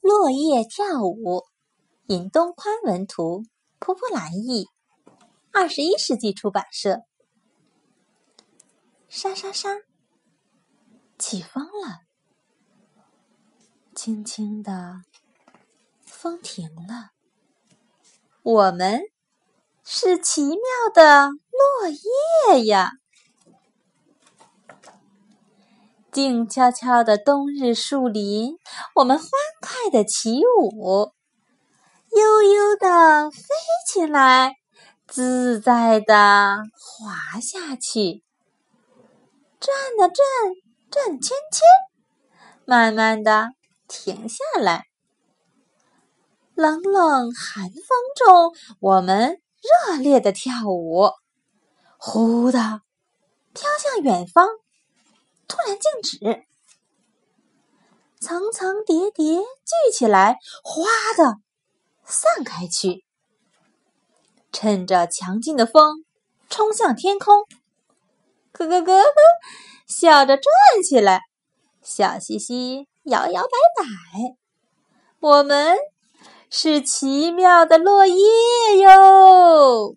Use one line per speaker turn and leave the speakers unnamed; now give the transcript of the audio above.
落叶跳舞，尹东宽文图，蒲蒲兰译，二十一世纪出版社。沙沙沙，起风了，轻轻的，风停了。我们是奇妙的落叶呀。静悄悄的冬日树林，我们欢快的起舞，悠悠的飞起来，自在的滑下去，转啊转，转圈圈，慢慢的停下来。冷冷寒风中，我们热烈的跳舞，忽的飘向远方。突然静止，层层叠叠聚起来，哗的散开去。趁着强劲的风，冲向天空，咯咯咯，笑着转起来，笑嘻嘻，摇摇摆摆。我们是奇妙的落叶哟。